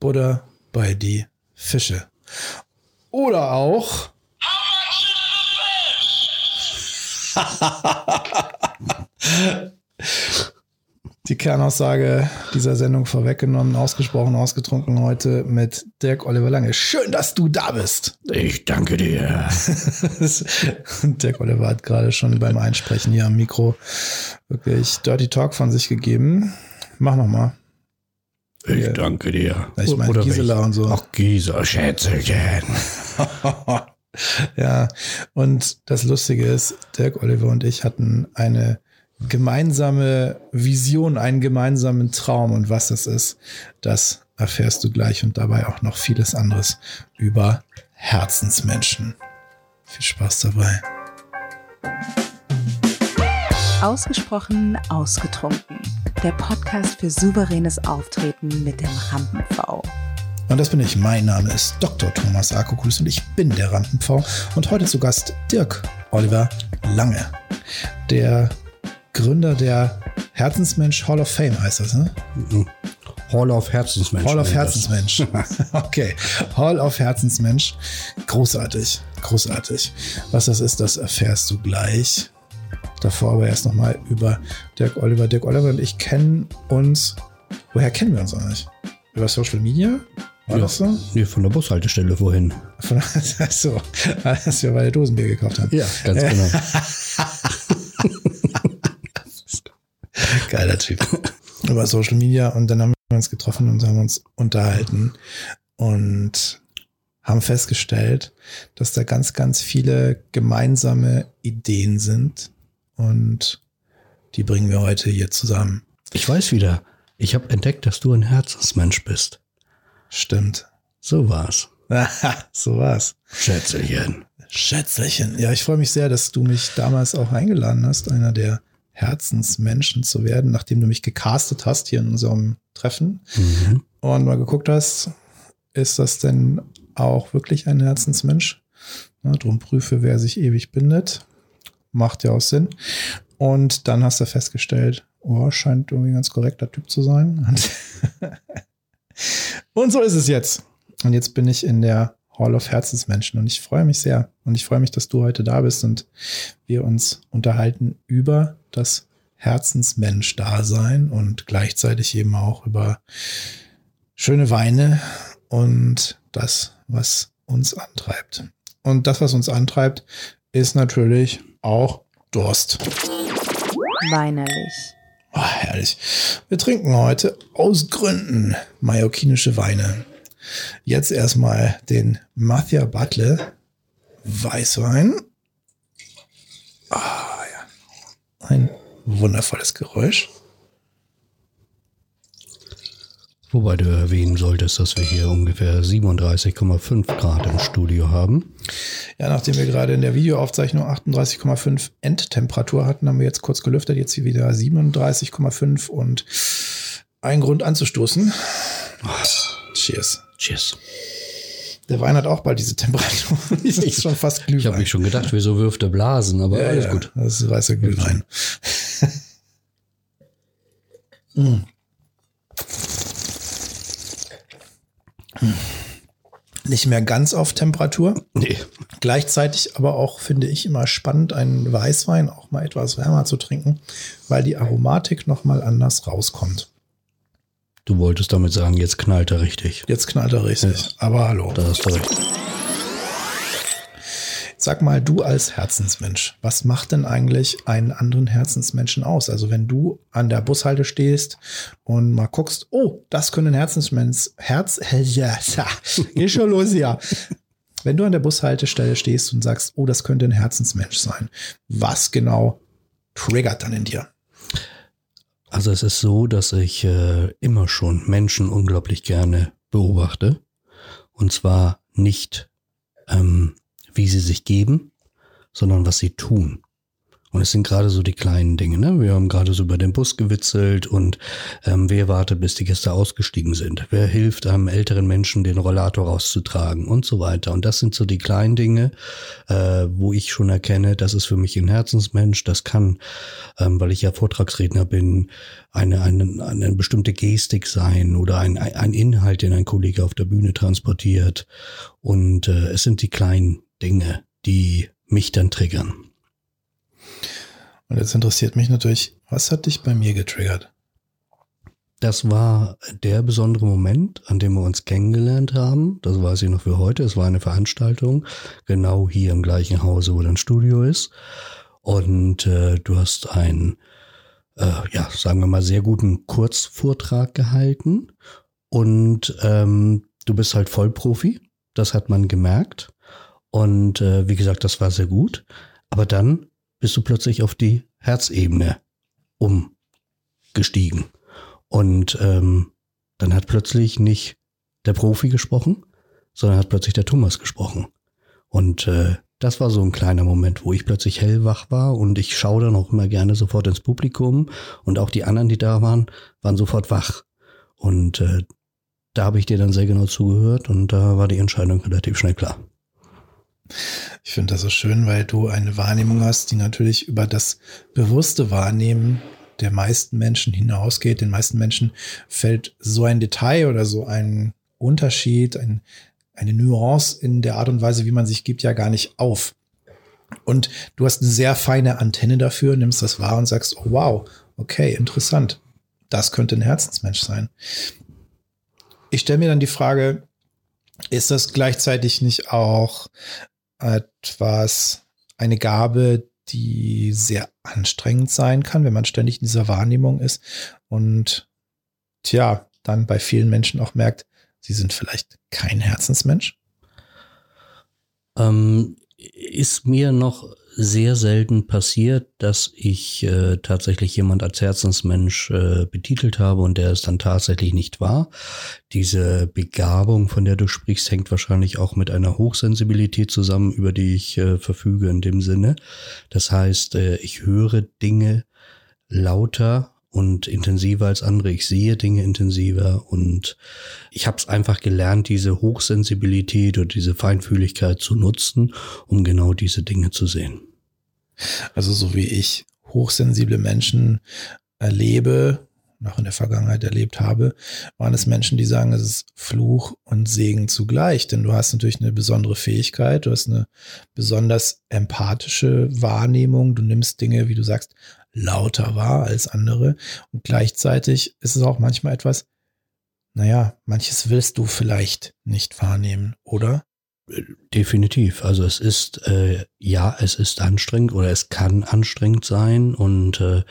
Buddha bei die Fische. Oder auch. die Kernaussage dieser Sendung vorweggenommen, ausgesprochen, ausgetrunken heute mit Dirk Oliver Lange. Schön, dass du da bist. Ich danke dir. Dirk Oliver hat gerade schon beim Einsprechen hier am Mikro wirklich Dirty Talk von sich gegeben. Mach noch mal. Ich danke dir. Ich meine Gisela und so. Ach, Gisela, Schätzelchen. ja, und das Lustige ist, Dirk Oliver und ich hatten eine gemeinsame Vision, einen gemeinsamen Traum und was das ist, das erfährst du gleich und dabei auch noch vieles anderes über Herzensmenschen. Viel Spaß dabei. Ausgesprochen ausgetrunken. Der Podcast für souveränes Auftreten mit dem Rampen-V. Und das bin ich. Mein Name ist Dr. Thomas Akokus und ich bin der Rampen-V. Und heute zu Gast Dirk Oliver Lange, der Gründer der Herzensmensch Hall of Fame heißt das, ne? Hall of Herzensmensch. Hall of Herzensmensch. okay. Hall of Herzensmensch. Großartig. Großartig. Was das ist, das erfährst du gleich. Davor aber erst nochmal über Dirk Oliver. Dirk Oliver und ich kennen uns. Woher kennen wir uns eigentlich? Über Social Media? War ja, das so? Nee, von der Bushaltestelle wohin? Von, achso, als wir beide Dosenbier gekauft haben. Ja, ganz genau. Geiler Typ. Über Social Media und dann haben wir uns getroffen und haben uns unterhalten und haben festgestellt, dass da ganz, ganz viele gemeinsame Ideen sind und die bringen wir heute hier zusammen. Ich weiß wieder, ich habe entdeckt, dass du ein Herzensmensch bist. Stimmt. So war's. so war's. Schätzelchen. Schätzelchen. Ja, ich freue mich sehr, dass du mich damals auch eingeladen hast, einer der Herzensmenschen zu werden, nachdem du mich gecastet hast hier in unserem Treffen mhm. und mal geguckt hast, ist das denn auch wirklich ein Herzensmensch? Na, drum prüfe, wer sich ewig bindet. Macht ja auch Sinn. Und dann hast du festgestellt, oh, scheint irgendwie ein ganz korrekter Typ zu sein. Und, und so ist es jetzt. Und jetzt bin ich in der Hall of Herzensmenschen und ich freue mich sehr. Und ich freue mich, dass du heute da bist und wir uns unterhalten über das Herzensmensch-Dasein und gleichzeitig eben auch über schöne Weine und das, was uns antreibt. Und das, was uns antreibt, ist natürlich auch Durst. Weinerlich. Oh, herrlich. Wir trinken heute aus Gründen mallorquinische Weine. Jetzt erstmal den Mathia Butler Weißwein. Ah, ja. Ein wundervolles Geräusch. Wobei du erwähnen solltest, dass wir hier ungefähr 37,5 Grad im Studio haben. Ja, nachdem wir gerade in der Videoaufzeichnung 38,5 Endtemperatur hatten, haben wir jetzt kurz gelüftet, jetzt hier wieder 37,5 und ein Grund anzustoßen. Cheers. Cheers. Der Wein hat auch bald diese Temperatur. das ist schon fast Glühwein. Ich habe mich schon gedacht, wieso wirft er Blasen, aber ja, alles ja, gut. Das ist weißer Glühwein. mm. Nicht mehr ganz auf Temperatur. Nee. Gleichzeitig aber auch, finde ich, immer spannend, einen Weißwein auch mal etwas wärmer zu trinken, weil die Aromatik nochmal anders rauskommt. Du wolltest damit sagen, jetzt knallt er richtig. Jetzt knallt er richtig. Ja. Aber hallo. Da hast du recht. Sag mal, du als Herzensmensch, was macht denn eigentlich einen anderen Herzensmenschen aus? Also wenn du an der Bushalte stehst und mal guckst, oh, das können Herzensmensch, Herz, ja, geh schon los, ja. Wenn du an der Bushaltestelle stehst und sagst, oh, das könnte ein Herzensmensch sein, was genau triggert dann in dir? Also es ist so, dass ich äh, immer schon Menschen unglaublich gerne beobachte. Und zwar nicht, ähm, wie sie sich geben, sondern was sie tun. Und es sind gerade so die kleinen Dinge. Ne? Wir haben gerade so über den Bus gewitzelt und ähm, wer wartet, bis die Gäste ausgestiegen sind? Wer hilft einem älteren Menschen, den Rollator rauszutragen und so weiter. Und das sind so die kleinen Dinge, äh, wo ich schon erkenne, das ist für mich ein Herzensmensch. Das kann, ähm, weil ich ja Vortragsredner bin, eine, eine, eine bestimmte Gestik sein oder ein, ein Inhalt, den ein Kollege auf der Bühne transportiert. Und äh, es sind die kleinen Dinge, die mich dann triggern. Und jetzt interessiert mich natürlich, was hat dich bei mir getriggert? Das war der besondere Moment, an dem wir uns kennengelernt haben. Das weiß ich noch für heute. Es war eine Veranstaltung, genau hier im gleichen Hause, wo dein Studio ist. Und äh, du hast einen, äh, ja, sagen wir mal, sehr guten Kurzvortrag gehalten. Und ähm, du bist halt Vollprofi. Das hat man gemerkt. Und äh, wie gesagt, das war sehr gut. Aber dann bist du plötzlich auf die Herzebene umgestiegen. Und ähm, dann hat plötzlich nicht der Profi gesprochen, sondern hat plötzlich der Thomas gesprochen. Und äh, das war so ein kleiner Moment, wo ich plötzlich hellwach war und ich schaue dann auch immer gerne sofort ins Publikum und auch die anderen, die da waren, waren sofort wach. Und äh, da habe ich dir dann sehr genau zugehört und da war die Entscheidung relativ schnell klar. Ich finde das so schön, weil du eine Wahrnehmung hast, die natürlich über das bewusste Wahrnehmen der meisten Menschen hinausgeht. Den meisten Menschen fällt so ein Detail oder so ein Unterschied, ein, eine Nuance in der Art und Weise, wie man sich gibt, ja gar nicht auf. Und du hast eine sehr feine Antenne dafür, nimmst das wahr und sagst, oh, wow, okay, interessant. Das könnte ein Herzensmensch sein. Ich stelle mir dann die Frage, ist das gleichzeitig nicht auch etwas, eine Gabe, die sehr anstrengend sein kann, wenn man ständig in dieser Wahrnehmung ist und tja, dann bei vielen Menschen auch merkt, sie sind vielleicht kein Herzensmensch? Ähm, ist mir noch sehr selten passiert, dass ich äh, tatsächlich jemand als Herzensmensch äh, betitelt habe und der es dann tatsächlich nicht war. Diese Begabung, von der du sprichst, hängt wahrscheinlich auch mit einer Hochsensibilität zusammen, über die ich äh, verfüge in dem Sinne. Das heißt, äh, ich höre Dinge lauter und intensiver als andere. Ich sehe Dinge intensiver und ich habe es einfach gelernt, diese Hochsensibilität oder diese Feinfühligkeit zu nutzen, um genau diese Dinge zu sehen. Also so wie ich hochsensible Menschen erlebe, noch in der Vergangenheit erlebt habe, waren es Menschen, die sagen, es ist Fluch und Segen zugleich. Denn du hast natürlich eine besondere Fähigkeit, du hast eine besonders empathische Wahrnehmung, du nimmst Dinge, wie du sagst, lauter wahr als andere. Und gleichzeitig ist es auch manchmal etwas, naja, manches willst du vielleicht nicht wahrnehmen, oder? Definitiv. Also es ist, äh, ja, es ist anstrengend oder es kann anstrengend sein. Und äh,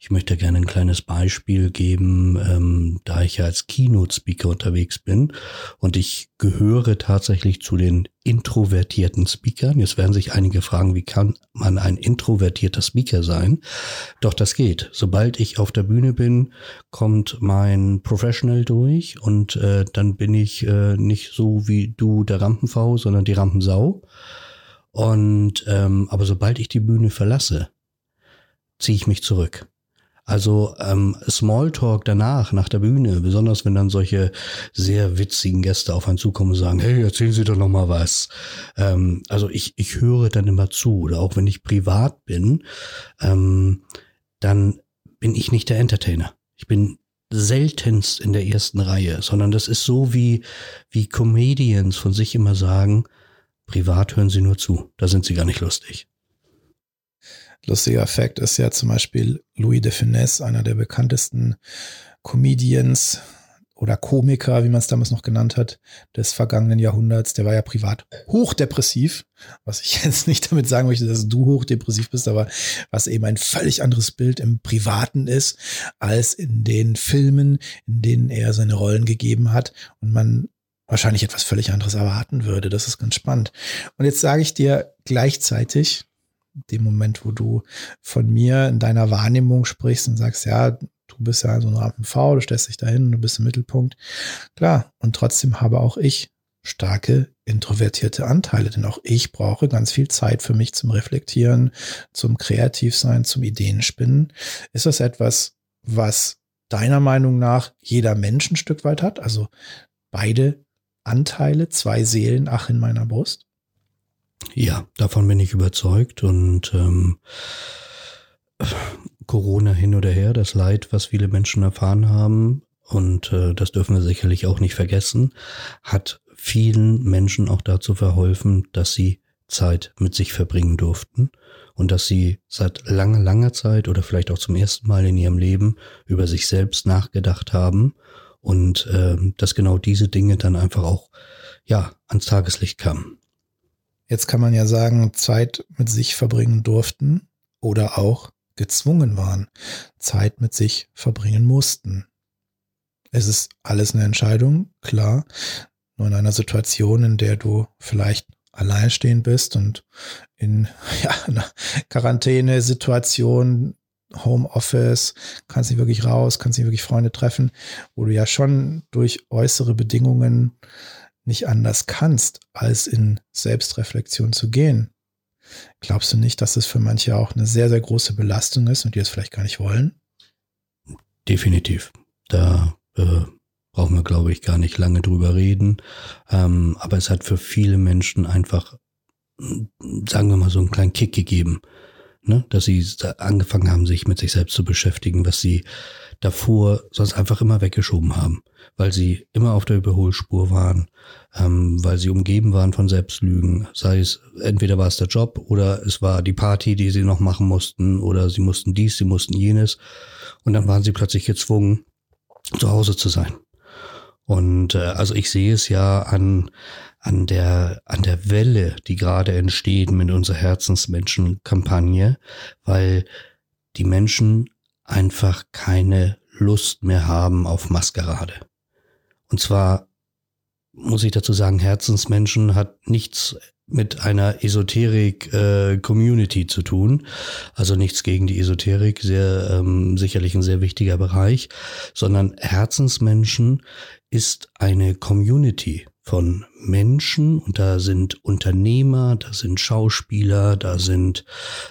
ich möchte gerne ein kleines Beispiel geben, ähm, da ich ja als Keynote-Speaker unterwegs bin und ich gehöre tatsächlich zu den introvertierten Speakern. Jetzt werden sich einige fragen, wie kann man ein introvertierter Speaker sein? Doch das geht. Sobald ich auf der Bühne bin, kommt mein Professional durch und äh, dann bin ich äh, nicht so wie du der Rampenfau, sondern die Rampensau. Und ähm, aber sobald ich die Bühne verlasse, ziehe ich mich zurück. Also ähm, Smalltalk danach, nach der Bühne, besonders wenn dann solche sehr witzigen Gäste auf einen zukommen und sagen, hey, erzählen Sie doch noch mal was. Ähm, also ich, ich höre dann immer zu. Oder auch wenn ich privat bin, ähm, dann bin ich nicht der Entertainer. Ich bin seltenst in der ersten Reihe, sondern das ist so wie, wie Comedians von sich immer sagen, privat hören sie nur zu, da sind sie gar nicht lustig. Lustiger Fakt ist ja zum Beispiel Louis de Finesse, einer der bekanntesten Comedians oder Komiker, wie man es damals noch genannt hat, des vergangenen Jahrhunderts. Der war ja privat hochdepressiv, was ich jetzt nicht damit sagen möchte, dass du hochdepressiv bist, aber was eben ein völlig anderes Bild im Privaten ist, als in den Filmen, in denen er seine Rollen gegeben hat und man wahrscheinlich etwas völlig anderes erwarten würde. Das ist ganz spannend. Und jetzt sage ich dir gleichzeitig, dem Moment, wo du von mir in deiner Wahrnehmung sprichst und sagst, ja, du bist ja so ein Rampenv, du stellst dich dahin, du bist im Mittelpunkt. Klar, und trotzdem habe auch ich starke introvertierte Anteile, denn auch ich brauche ganz viel Zeit für mich zum Reflektieren, zum Kreativsein, zum Ideenspinnen. Ist das etwas, was deiner Meinung nach jeder Mensch ein Stück weit hat? Also beide Anteile, zwei Seelen, ach in meiner Brust? Ja, davon bin ich überzeugt und ähm, Corona hin oder her, das Leid, was viele Menschen erfahren haben, und äh, das dürfen wir sicherlich auch nicht vergessen, hat vielen Menschen auch dazu verholfen, dass sie Zeit mit sich verbringen durften und dass sie seit langer, langer Zeit oder vielleicht auch zum ersten Mal in ihrem Leben über sich selbst nachgedacht haben und äh, dass genau diese Dinge dann einfach auch ja ans Tageslicht kamen. Jetzt kann man ja sagen, Zeit mit sich verbringen durften oder auch gezwungen waren, Zeit mit sich verbringen mussten. Es ist alles eine Entscheidung, klar. Nur in einer Situation, in der du vielleicht alleinstehend bist und in ja, einer Quarantäne-Situation, Homeoffice, kannst nicht wirklich raus, kannst nicht wirklich Freunde treffen, wo du ja schon durch äußere Bedingungen nicht anders kannst, als in Selbstreflexion zu gehen. Glaubst du nicht, dass es für manche auch eine sehr, sehr große Belastung ist und die es vielleicht gar nicht wollen? Definitiv. Da äh, brauchen wir, glaube ich, gar nicht lange drüber reden. Ähm, aber es hat für viele Menschen einfach, sagen wir mal, so einen kleinen Kick gegeben. Ne? Dass sie angefangen haben, sich mit sich selbst zu beschäftigen, was sie davor sonst einfach immer weggeschoben haben, weil sie immer auf der Überholspur waren, ähm, weil sie umgeben waren von Selbstlügen. Sei es, entweder war es der Job oder es war die Party, die sie noch machen mussten oder sie mussten dies, sie mussten jenes. Und dann waren sie plötzlich gezwungen, zu Hause zu sein. Und äh, also ich sehe es ja an, an, der, an der Welle, die gerade entsteht mit unserer Herzensmenschen-Kampagne, weil die Menschen einfach keine Lust mehr haben auf Maskerade. Und zwar muss ich dazu sagen, Herzensmenschen hat nichts mit einer Esoterik-Community äh, zu tun. Also nichts gegen die Esoterik, sehr ähm, sicherlich ein sehr wichtiger Bereich, sondern Herzensmenschen ist eine Community von Menschen und da sind Unternehmer, da sind Schauspieler, da sind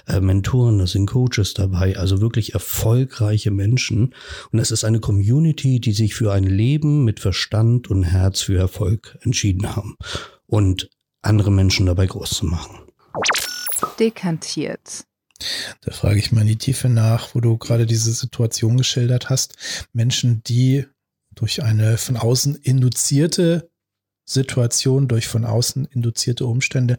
äh, Mentoren, da sind Coaches dabei, also wirklich erfolgreiche Menschen und es ist eine Community, die sich für ein Leben mit Verstand und Herz für Erfolg entschieden haben. Und andere Menschen dabei groß zu machen. Dekantiert. Da frage ich mal in die Tiefe nach, wo du gerade diese Situation geschildert hast. Menschen, die durch eine von außen induzierte Situation, durch von außen induzierte Umstände,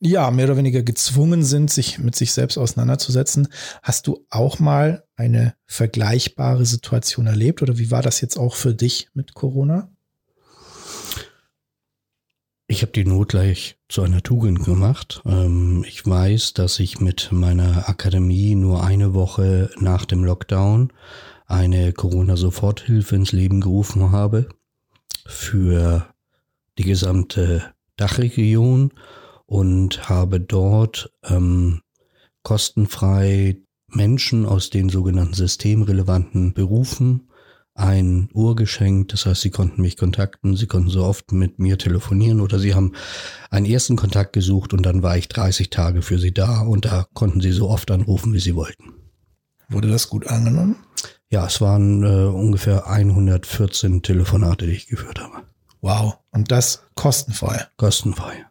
ja, mehr oder weniger gezwungen sind, sich mit sich selbst auseinanderzusetzen. Hast du auch mal eine vergleichbare Situation erlebt oder wie war das jetzt auch für dich mit Corona? Ich habe die Not gleich zu einer Tugend gemacht. Ähm, ich weiß, dass ich mit meiner Akademie nur eine Woche nach dem Lockdown eine Corona-Soforthilfe ins Leben gerufen habe für die gesamte Dachregion und habe dort ähm, kostenfrei Menschen aus den sogenannten systemrelevanten Berufen ein Uhr geschenkt. Das heißt, sie konnten mich kontakten, sie konnten so oft mit mir telefonieren oder sie haben einen ersten Kontakt gesucht und dann war ich 30 Tage für sie da und da konnten sie so oft anrufen, wie sie wollten. Wurde das gut angenommen? Ja, es waren äh, ungefähr 114 Telefonate, die ich geführt habe. Wow. Und das kostenfrei? Kostenfrei.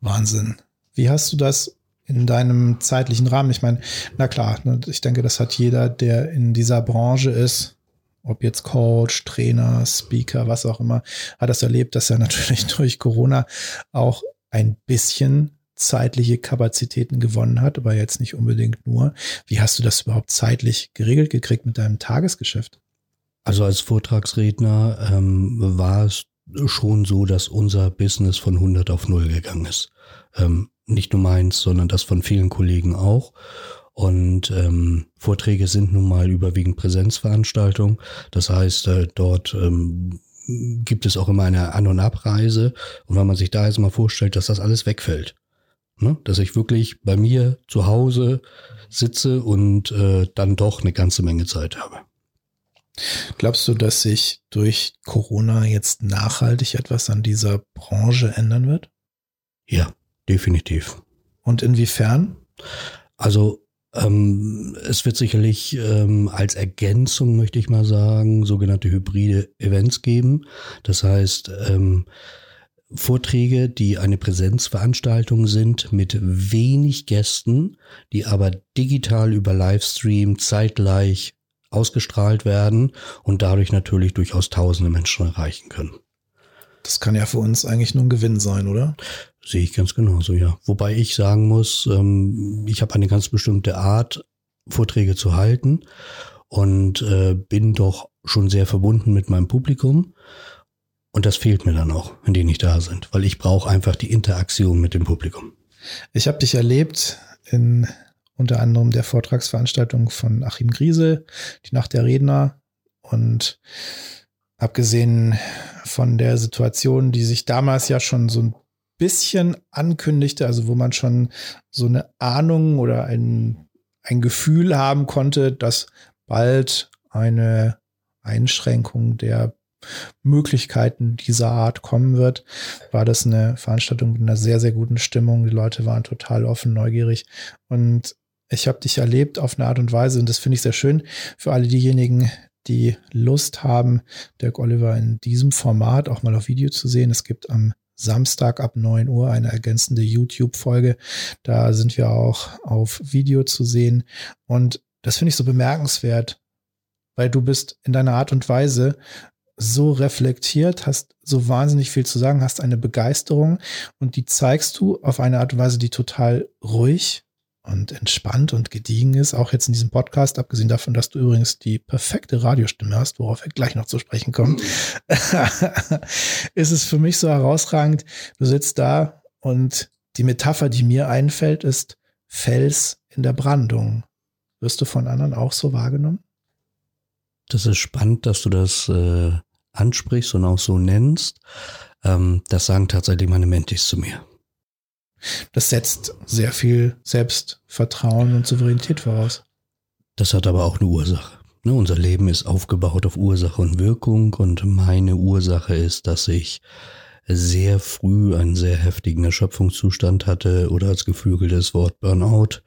Wahnsinn. Wie hast du das in deinem zeitlichen Rahmen? Ich meine, na klar, ne, ich denke, das hat jeder, der in dieser Branche ist, ob jetzt Coach, Trainer, Speaker, was auch immer, hat das erlebt, dass er natürlich durch Corona auch ein bisschen zeitliche Kapazitäten gewonnen hat, aber jetzt nicht unbedingt nur. Wie hast du das überhaupt zeitlich geregelt gekriegt mit deinem Tagesgeschäft? Also als Vortragsredner ähm, war es schon so, dass unser Business von 100 auf 0 gegangen ist. Ähm, nicht nur meins, sondern das von vielen Kollegen auch. Und ähm, Vorträge sind nun mal überwiegend Präsenzveranstaltungen. Das heißt, äh, dort ähm, gibt es auch immer eine An- und Abreise. Und wenn man sich da jetzt mal vorstellt, dass das alles wegfällt, ne? dass ich wirklich bei mir zu Hause sitze und äh, dann doch eine ganze Menge Zeit habe. Glaubst du, dass sich durch Corona jetzt nachhaltig etwas an dieser Branche ändern wird? Ja, definitiv. Und inwiefern? Also ähm, es wird sicherlich ähm, als Ergänzung, möchte ich mal sagen, sogenannte hybride Events geben. Das heißt, ähm, Vorträge, die eine Präsenzveranstaltung sind mit wenig Gästen, die aber digital über Livestream zeitgleich ausgestrahlt werden und dadurch natürlich durchaus tausende Menschen erreichen können. Das kann ja für uns eigentlich nur ein Gewinn sein, oder? Sehe ich ganz genauso, ja. Wobei ich sagen muss, ähm, ich habe eine ganz bestimmte Art, Vorträge zu halten und äh, bin doch schon sehr verbunden mit meinem Publikum. Und das fehlt mir dann auch, wenn die nicht da sind, weil ich brauche einfach die Interaktion mit dem Publikum. Ich habe dich erlebt in unter anderem der Vortragsveranstaltung von Achim Griesel, die Nacht der Redner. Und abgesehen von der Situation, die sich damals ja schon so ein bisschen ankündigte, also wo man schon so eine Ahnung oder ein, ein Gefühl haben konnte, dass bald eine Einschränkung der Möglichkeiten dieser Art kommen wird, war das eine Veranstaltung mit einer sehr, sehr guten Stimmung. Die Leute waren total offen, neugierig und ich habe dich erlebt auf eine Art und Weise und das finde ich sehr schön für alle diejenigen, die Lust haben, Dirk Oliver in diesem Format auch mal auf Video zu sehen. Es gibt am Samstag ab 9 Uhr eine ergänzende YouTube-Folge. Da sind wir auch auf Video zu sehen. Und das finde ich so bemerkenswert, weil du bist in deiner Art und Weise so reflektiert, hast so wahnsinnig viel zu sagen, hast eine Begeisterung und die zeigst du auf eine Art und Weise, die total ruhig und entspannt und gediegen ist, auch jetzt in diesem Podcast, abgesehen davon, dass du übrigens die perfekte Radiostimme hast, worauf wir gleich noch zu sprechen kommen, ist es für mich so herausragend, du sitzt da und die Metapher, die mir einfällt, ist Fels in der Brandung. Wirst du von anderen auch so wahrgenommen? Das ist spannend, dass du das äh, ansprichst und auch so nennst. Ähm, das sagen tatsächlich meine Mentis zu mir. Das setzt sehr viel Selbstvertrauen und Souveränität voraus. Das hat aber auch eine Ursache. Ne, unser Leben ist aufgebaut auf Ursache und Wirkung und meine Ursache ist, dass ich sehr früh einen sehr heftigen Erschöpfungszustand hatte oder als geflügeltes Wort Burnout.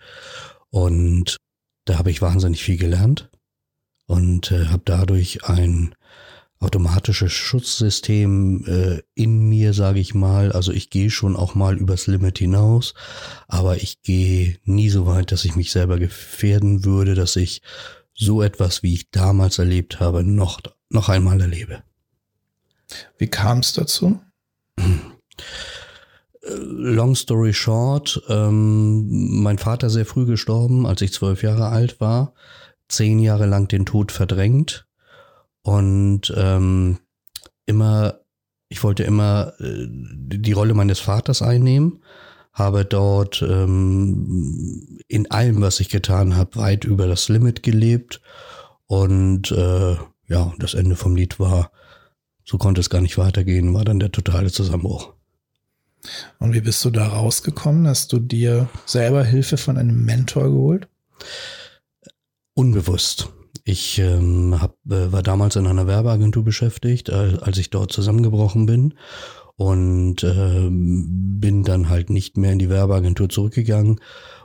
Und da habe ich wahnsinnig viel gelernt und äh, habe dadurch ein automatisches Schutzsystem äh, in mir, sage ich mal. Also ich gehe schon auch mal übers Limit hinaus, aber ich gehe nie so weit, dass ich mich selber gefährden würde, dass ich so etwas, wie ich damals erlebt habe, noch, noch einmal erlebe. Wie kam es dazu? Long story short, ähm, mein Vater sehr früh gestorben, als ich zwölf Jahre alt war, zehn Jahre lang den Tod verdrängt und ähm, immer, ich wollte immer äh, die Rolle meines Vaters einnehmen, habe dort ähm, in allem, was ich getan habe, weit über das Limit gelebt und äh, ja, das Ende vom Lied war, so konnte es gar nicht weitergehen, war dann der totale Zusammenbruch. Und wie bist du da rausgekommen? Hast du dir selber Hilfe von einem Mentor geholt? Unbewusst. Ich ähm, hab, äh, war damals in einer Werbeagentur beschäftigt, äh, als ich dort zusammengebrochen bin und äh, bin dann halt nicht mehr in die Werbeagentur zurückgegangen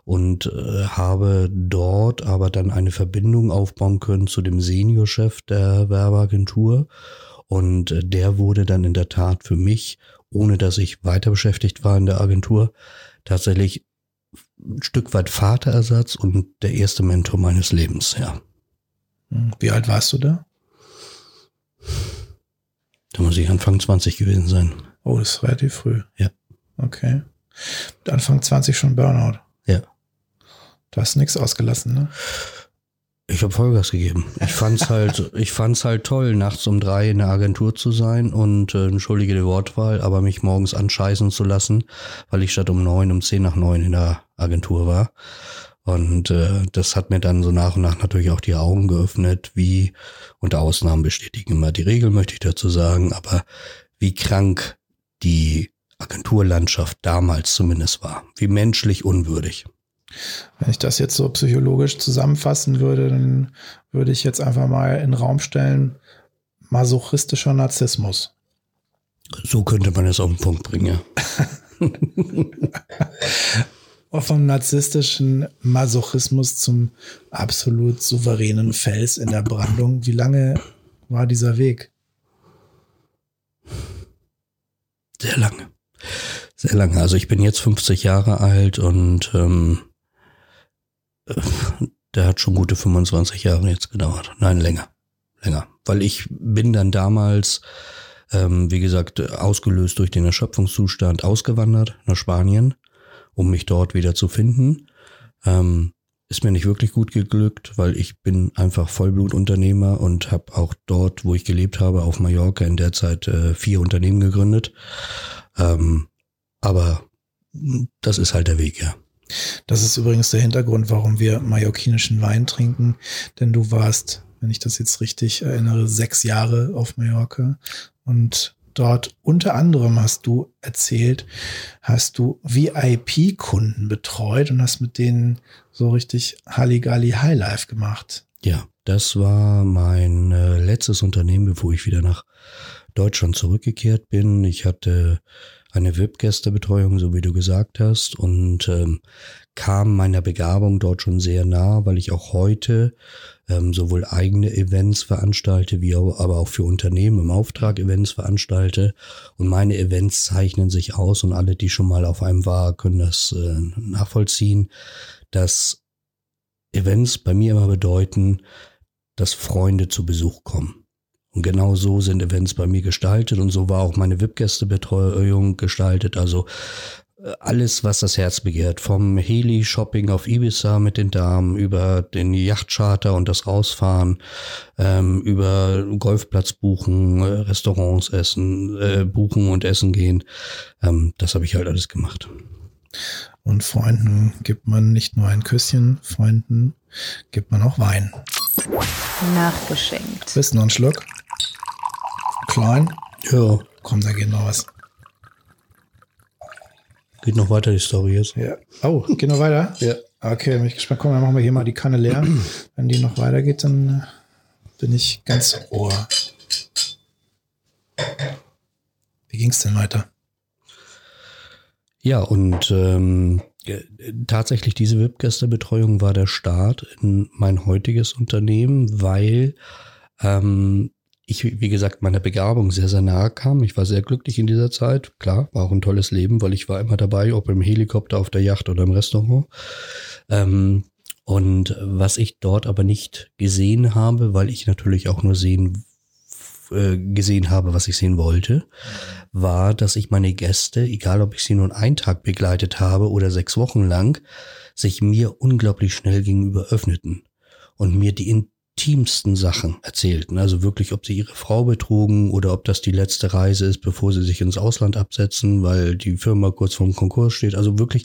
und äh, habe dort aber dann eine Verbindung aufbauen können zu dem Seniorchef der Werbeagentur und äh, der wurde dann in der Tat für mich, ohne dass ich weiter beschäftigt war in der Agentur, tatsächlich ein Stück weit Vaterersatz und der erste Mentor meines Lebens, ja. Hm, wie alt warst du da? Da muss ich Anfang 20 gewesen sein. Oh, das ist relativ früh. Ja. Okay. Mit Anfang 20 schon Burnout. Ja. Du hast nichts ausgelassen, ne? Ich habe Vollgas gegeben. Ich fand's halt, ich fand's halt toll, nachts um drei in der Agentur zu sein und äh, entschuldige die Wortwahl, aber mich morgens anscheißen zu lassen, weil ich statt um neun um zehn nach neun in der Agentur war. Und äh, das hat mir dann so nach und nach natürlich auch die Augen geöffnet, wie, und Ausnahmen bestätigen immer die Regel, möchte ich dazu sagen, aber wie krank die Agenturlandschaft damals zumindest war, wie menschlich unwürdig. Wenn ich das jetzt so psychologisch zusammenfassen würde, dann würde ich jetzt einfach mal in den Raum stellen, masochistischer Narzissmus. So könnte man es auf den Punkt bringen, ja. Vom narzisstischen Masochismus zum absolut souveränen Fels in der Brandung. Wie lange war dieser Weg? Sehr lange. Sehr lange. Also ich bin jetzt 50 Jahre alt und ähm, der hat schon gute 25 Jahre jetzt gedauert. Nein, länger. Länger. Weil ich bin dann damals, ähm, wie gesagt, ausgelöst durch den Erschöpfungszustand ausgewandert nach Spanien, um mich dort wieder zu finden. Ähm, ist mir nicht wirklich gut geglückt, weil ich bin einfach Vollblutunternehmer und habe auch dort, wo ich gelebt habe, auf Mallorca in der Zeit äh, vier Unternehmen gegründet. Ähm, aber das ist halt der Weg, ja. Das ist übrigens der Hintergrund, warum wir mallorquinischen Wein trinken. Denn du warst, wenn ich das jetzt richtig erinnere, sechs Jahre auf Mallorca und dort unter anderem hast du erzählt, hast du VIP-Kunden betreut und hast mit denen so richtig Halligalli Highlife gemacht. Ja, das war mein äh, letztes Unternehmen, bevor ich wieder nach Deutschland zurückgekehrt bin. Ich hatte eine VIP-Gästebetreuung, so wie du gesagt hast, und ähm, kam meiner Begabung dort schon sehr nah, weil ich auch heute ähm, sowohl eigene Events veranstalte, wie auch, aber auch für Unternehmen im Auftrag Events veranstalte. Und meine Events zeichnen sich aus und alle, die schon mal auf einem war, können das äh, nachvollziehen, dass Events bei mir immer bedeuten, dass Freunde zu Besuch kommen. Und genau so sind Events bei mir gestaltet und so war auch meine VIP-Gästebetreuung gestaltet. Also alles, was das Herz begehrt. Vom Heli-Shopping auf Ibiza mit den Damen, über den Yachtcharter und das Rausfahren, ähm, über Golfplatz buchen, äh, Restaurants essen, äh, buchen und essen gehen. Ähm, das habe ich halt alles gemacht. Und Freunden gibt man nicht nur ein Küsschen, Freunden gibt man auch Wein. Nachgeschenkt. Willst du noch einen Schluck? Klein? Ja. Komm, da geht noch was. Geht noch weiter die Story jetzt. Ja. Oh, geht noch weiter? Ja. Okay, bin ich gespannt. Komm, dann machen wir hier mal die Kanne leer. Wenn die noch weitergeht, dann äh, bin ich ganz ohr. Wie ging's denn weiter? Ja, und ähm, äh, tatsächlich diese VIP-Gästebetreuung war der Start in mein heutiges Unternehmen, weil ähm, ich, wie gesagt, meiner Begabung sehr, sehr nahe kam. Ich war sehr glücklich in dieser Zeit. Klar, war auch ein tolles Leben, weil ich war immer dabei, ob im Helikopter, auf der Yacht oder im Restaurant. Ähm, und was ich dort aber nicht gesehen habe, weil ich natürlich auch nur sehen äh, gesehen habe, was ich sehen wollte, war, dass ich meine Gäste, egal ob ich sie nun einen Tag begleitet habe oder sechs Wochen lang, sich mir unglaublich schnell gegenüber öffneten und mir die intimsten Sachen erzählten. Also wirklich, ob sie ihre Frau betrogen oder ob das die letzte Reise ist, bevor sie sich ins Ausland absetzen, weil die Firma kurz vorm Konkurs steht. Also wirklich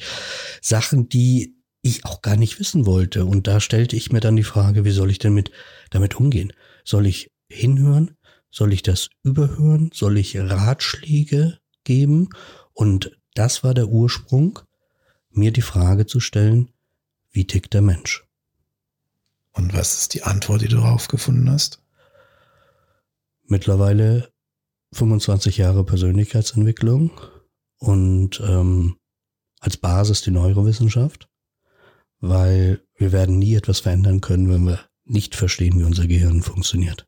Sachen, die ich auch gar nicht wissen wollte. Und da stellte ich mir dann die Frage, wie soll ich denn mit, damit umgehen? Soll ich hinhören? Soll ich das überhören? Soll ich Ratschläge geben? Und das war der Ursprung, mir die Frage zu stellen, wie tickt der Mensch? Und was ist die Antwort, die du darauf gefunden hast? Mittlerweile 25 Jahre Persönlichkeitsentwicklung und ähm, als Basis die Neurowissenschaft, weil wir werden nie etwas verändern können, wenn wir nicht verstehen, wie unser Gehirn funktioniert.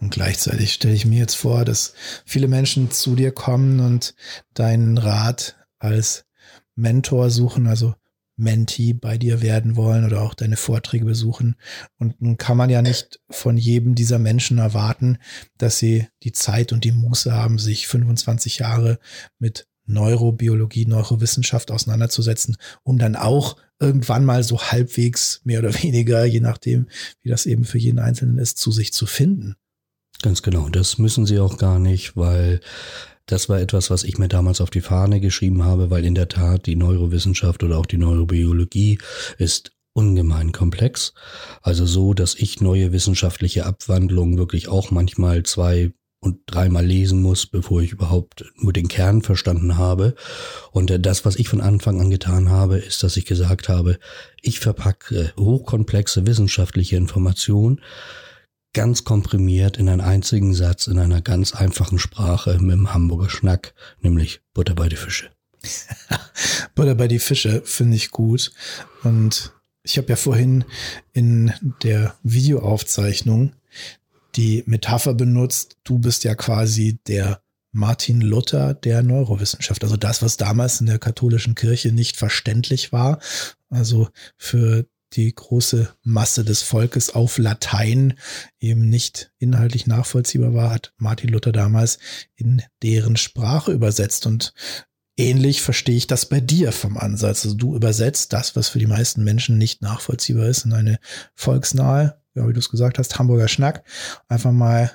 Und gleichzeitig stelle ich mir jetzt vor, dass viele Menschen zu dir kommen und deinen Rat als Mentor suchen, also Mentee bei dir werden wollen oder auch deine Vorträge besuchen. Und nun kann man ja nicht von jedem dieser Menschen erwarten, dass sie die Zeit und die Muße haben, sich 25 Jahre mit Neurobiologie, Neurowissenschaft auseinanderzusetzen, um dann auch irgendwann mal so halbwegs mehr oder weniger, je nachdem, wie das eben für jeden Einzelnen ist, zu sich zu finden. Ganz genau. Das müssen sie auch gar nicht, weil das war etwas, was ich mir damals auf die Fahne geschrieben habe, weil in der Tat die Neurowissenschaft oder auch die Neurobiologie ist ungemein komplex. Also so, dass ich neue wissenschaftliche Abwandlungen wirklich auch manchmal zwei und dreimal lesen muss, bevor ich überhaupt nur den Kern verstanden habe. Und äh, das, was ich von Anfang an getan habe, ist, dass ich gesagt habe, ich verpacke hochkomplexe wissenschaftliche Informationen ganz komprimiert in einen einzigen Satz in einer ganz einfachen Sprache mit dem Hamburger Schnack, nämlich Butter bei die Fische. Butter bei die Fische finde ich gut. Und ich habe ja vorhin in der Videoaufzeichnung die Metapher benutzt, du bist ja quasi der Martin Luther der Neurowissenschaft. Also das, was damals in der katholischen Kirche nicht verständlich war. Also für die große Masse des Volkes auf Latein eben nicht inhaltlich nachvollziehbar war, hat Martin Luther damals in deren Sprache übersetzt. Und ähnlich verstehe ich das bei dir vom Ansatz. Also du übersetzt das, was für die meisten Menschen nicht nachvollziehbar ist, in eine volksnahe, ja, wie du es gesagt hast, Hamburger Schnack. Einfach mal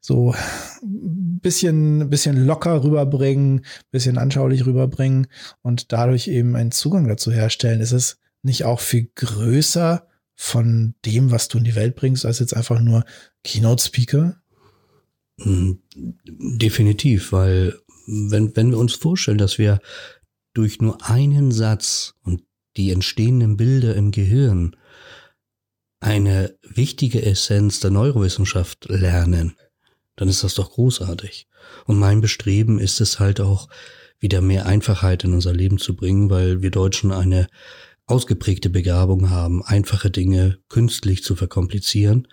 so bisschen, bisschen locker rüberbringen, bisschen anschaulich rüberbringen und dadurch eben einen Zugang dazu herstellen. Ist es nicht auch viel größer von dem, was du in die Welt bringst, als jetzt einfach nur Keynote-Speaker? Hm, definitiv, weil wenn, wenn wir uns vorstellen, dass wir durch nur einen Satz und die entstehenden Bilder im Gehirn eine wichtige Essenz der Neurowissenschaft lernen, dann ist das doch großartig. Und mein Bestreben ist es halt auch, wieder mehr Einfachheit in unser Leben zu bringen, weil wir Deutschen eine ausgeprägte Begabung haben, einfache Dinge künstlich zu verkomplizieren.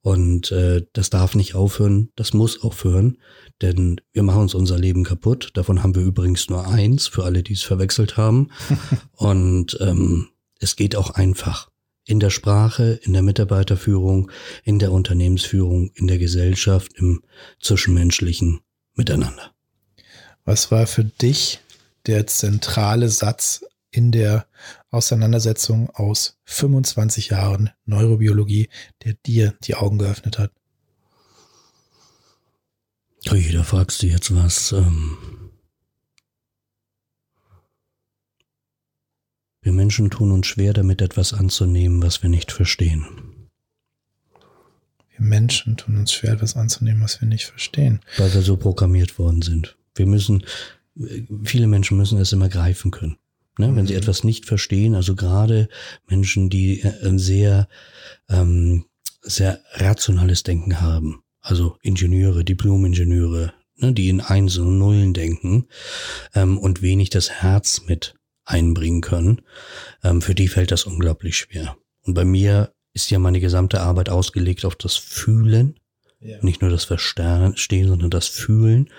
Und äh, das darf nicht aufhören, das muss aufhören, denn wir machen uns unser Leben kaputt. Davon haben wir übrigens nur eins, für alle, die es verwechselt haben. Und ähm, es geht auch einfach in der Sprache, in der Mitarbeiterführung, in der Unternehmensführung, in der Gesellschaft, im zwischenmenschlichen Miteinander. Was war für dich der zentrale Satz in der Auseinandersetzung aus 25 Jahren Neurobiologie, der dir die Augen geöffnet hat? Ui, da fragst du jetzt was. Ähm wir Menschen tun uns schwer damit, etwas anzunehmen, was wir nicht verstehen. Wir Menschen tun uns schwer, etwas anzunehmen, was wir nicht verstehen. Weil wir so programmiert worden sind. Wir müssen, viele Menschen müssen es immer greifen können. Ne? Wenn sie mhm. etwas nicht verstehen, also gerade Menschen, die äh, ein sehr, ähm, sehr rationales Denken haben, also Ingenieure, Diplom-Ingenieure, ne, die in Einsen und Nullen denken ähm, und wenig das Herz mit einbringen können, ähm, für die fällt das unglaublich schwer. Und bei mir ist ja meine gesamte Arbeit ausgelegt auf das Fühlen, ja. nicht nur das Verstehen, sondern das Fühlen,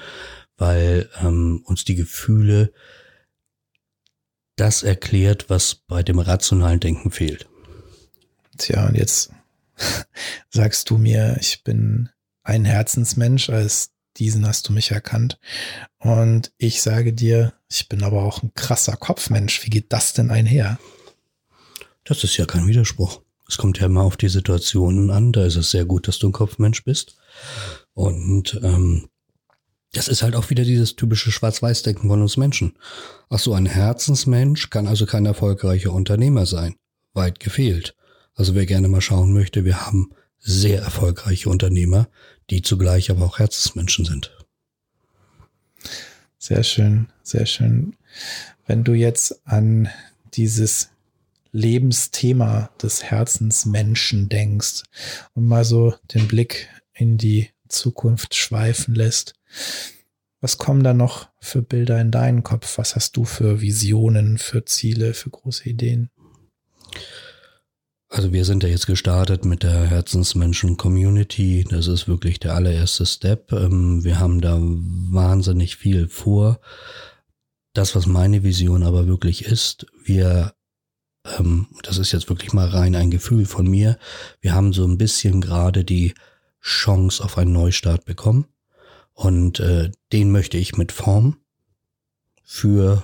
weil ähm, uns die Gefühle das erklärt, was bei dem rationalen Denken fehlt. Tja, und jetzt sagst du mir, ich bin ein Herzensmensch, als diesen hast du mich erkannt. Und ich sage dir, ich bin aber auch ein krasser Kopfmensch. Wie geht das denn einher? Das ist ja kein Widerspruch. Es kommt ja immer auf die Situationen an. Da ist es sehr gut, dass du ein Kopfmensch bist. Und ähm, das ist halt auch wieder dieses typische Schwarz-Weiß-Denken von uns Menschen. Ach so, ein Herzensmensch kann also kein erfolgreicher Unternehmer sein. Weit gefehlt. Also wer gerne mal schauen möchte, wir haben sehr erfolgreiche Unternehmer, die zugleich aber auch Herzensmenschen sind. Sehr schön, sehr schön. Wenn du jetzt an dieses Lebensthema des Herzensmenschen denkst und mal so den Blick in die Zukunft schweifen lässt, was kommen da noch für Bilder in deinen Kopf? Was hast du für Visionen, für Ziele, für große Ideen? Also wir sind ja jetzt gestartet mit der Herzensmenschen-Community. Das ist wirklich der allererste Step. Ähm, wir haben da wahnsinnig viel vor. Das, was meine Vision aber wirklich ist, wir, ähm, das ist jetzt wirklich mal rein ein Gefühl von mir, wir haben so ein bisschen gerade die Chance auf einen Neustart bekommen. Und äh, den möchte ich mit Form für,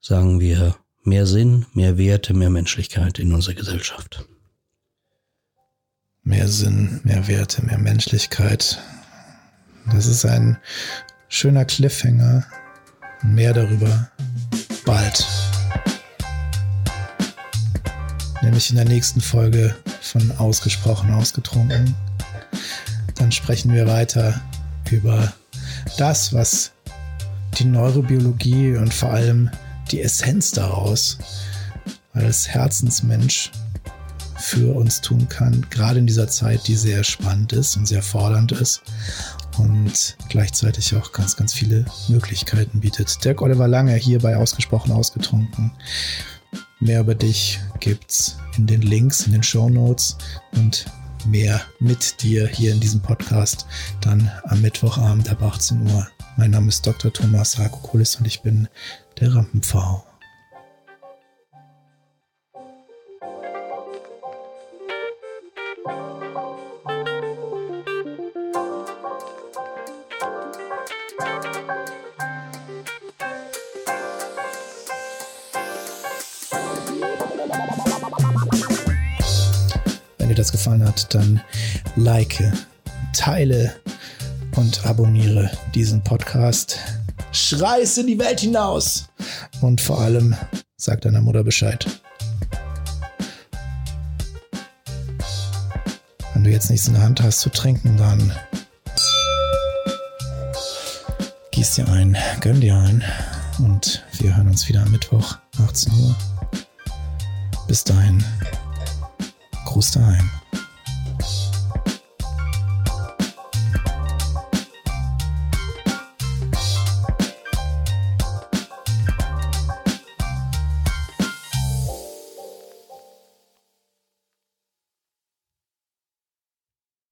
sagen wir, mehr Sinn, mehr Werte, mehr Menschlichkeit in unserer Gesellschaft. Mehr Sinn, mehr Werte, mehr Menschlichkeit. Das ist ein schöner Cliffhanger. Mehr darüber bald. Nämlich in der nächsten Folge von Ausgesprochen Ausgetrunken. dann sprechen wir weiter über das, was die Neurobiologie und vor allem die Essenz daraus als Herzensmensch für uns tun kann, gerade in dieser Zeit, die sehr spannend ist und sehr fordernd ist und gleichzeitig auch ganz, ganz viele Möglichkeiten bietet. Dirk Oliver Lange hier bei Ausgesprochen Ausgetrunken. Mehr über dich gibt's in den Links, in den Show Notes und mehr mit dir hier in diesem Podcast dann am Mittwochabend ab 18 Uhr. Mein Name ist Dr. Thomas Hakokulis und ich bin der Rampenpfau. Das gefallen hat, dann like, teile und abonniere diesen Podcast. Schrei es in die Welt hinaus und vor allem sag deiner Mutter Bescheid. Wenn du jetzt nichts in der Hand hast zu trinken, dann gieß dir ein, gönn dir ein und wir hören uns wieder am Mittwoch, 18 Uhr. Bis dahin. time.